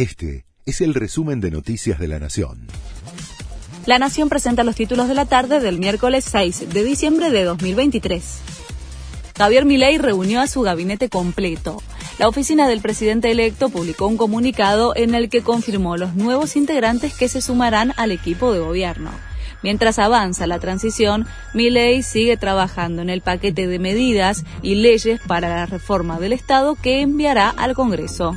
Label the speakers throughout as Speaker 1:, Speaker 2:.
Speaker 1: Este es el resumen de Noticias de la Nación.
Speaker 2: La Nación presenta los títulos de la tarde del miércoles 6 de diciembre de 2023. Javier Milei reunió a su gabinete completo. La oficina del presidente electo publicó un comunicado en el que confirmó los nuevos integrantes que se sumarán al equipo de gobierno. Mientras avanza la transición, Milei sigue trabajando en el paquete de medidas y leyes para la reforma del Estado que enviará al Congreso.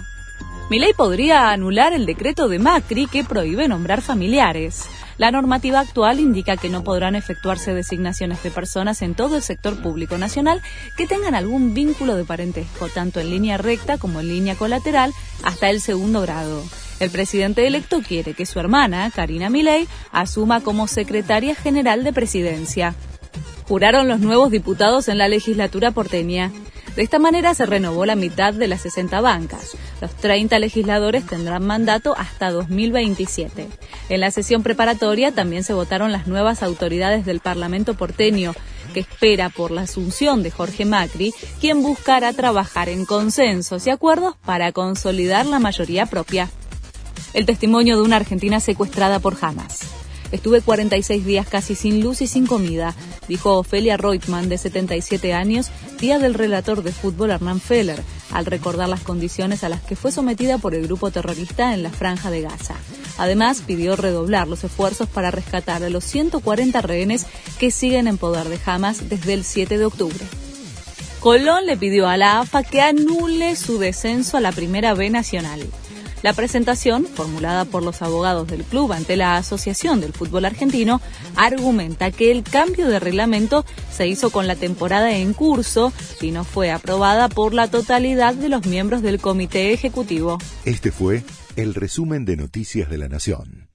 Speaker 2: Milei podría anular el decreto de Macri que prohíbe nombrar familiares. La normativa actual indica que no podrán efectuarse designaciones de personas en todo el sector público nacional que tengan algún vínculo de parentesco, tanto en línea recta como en línea colateral, hasta el segundo grado. El presidente electo quiere que su hermana, Karina Milei, asuma como secretaria general de presidencia. Juraron los nuevos diputados en la legislatura porteña. De esta manera se renovó la mitad de las 60 bancas. Los 30 legisladores tendrán mandato hasta 2027. En la sesión preparatoria también se votaron las nuevas autoridades del Parlamento porteño, que espera por la asunción de Jorge Macri, quien buscará trabajar en consensos y acuerdos para consolidar la mayoría propia. El testimonio de una Argentina secuestrada por Hamas. Estuve 46 días casi sin luz y sin comida, dijo Ofelia Reutemann, de 77 años, tía del relator de fútbol Hernán Feller, al recordar las condiciones a las que fue sometida por el grupo terrorista en la franja de Gaza. Además, pidió redoblar los esfuerzos para rescatar a los 140 rehenes que siguen en poder de Hamas desde el 7 de octubre. Colón le pidió a la AFA que anule su descenso a la Primera B Nacional. La presentación, formulada por los abogados del club ante la Asociación del Fútbol Argentino, argumenta que el cambio de reglamento se hizo con la temporada en curso y no fue aprobada por la totalidad de los miembros del comité ejecutivo.
Speaker 1: Este fue el resumen de Noticias de la Nación.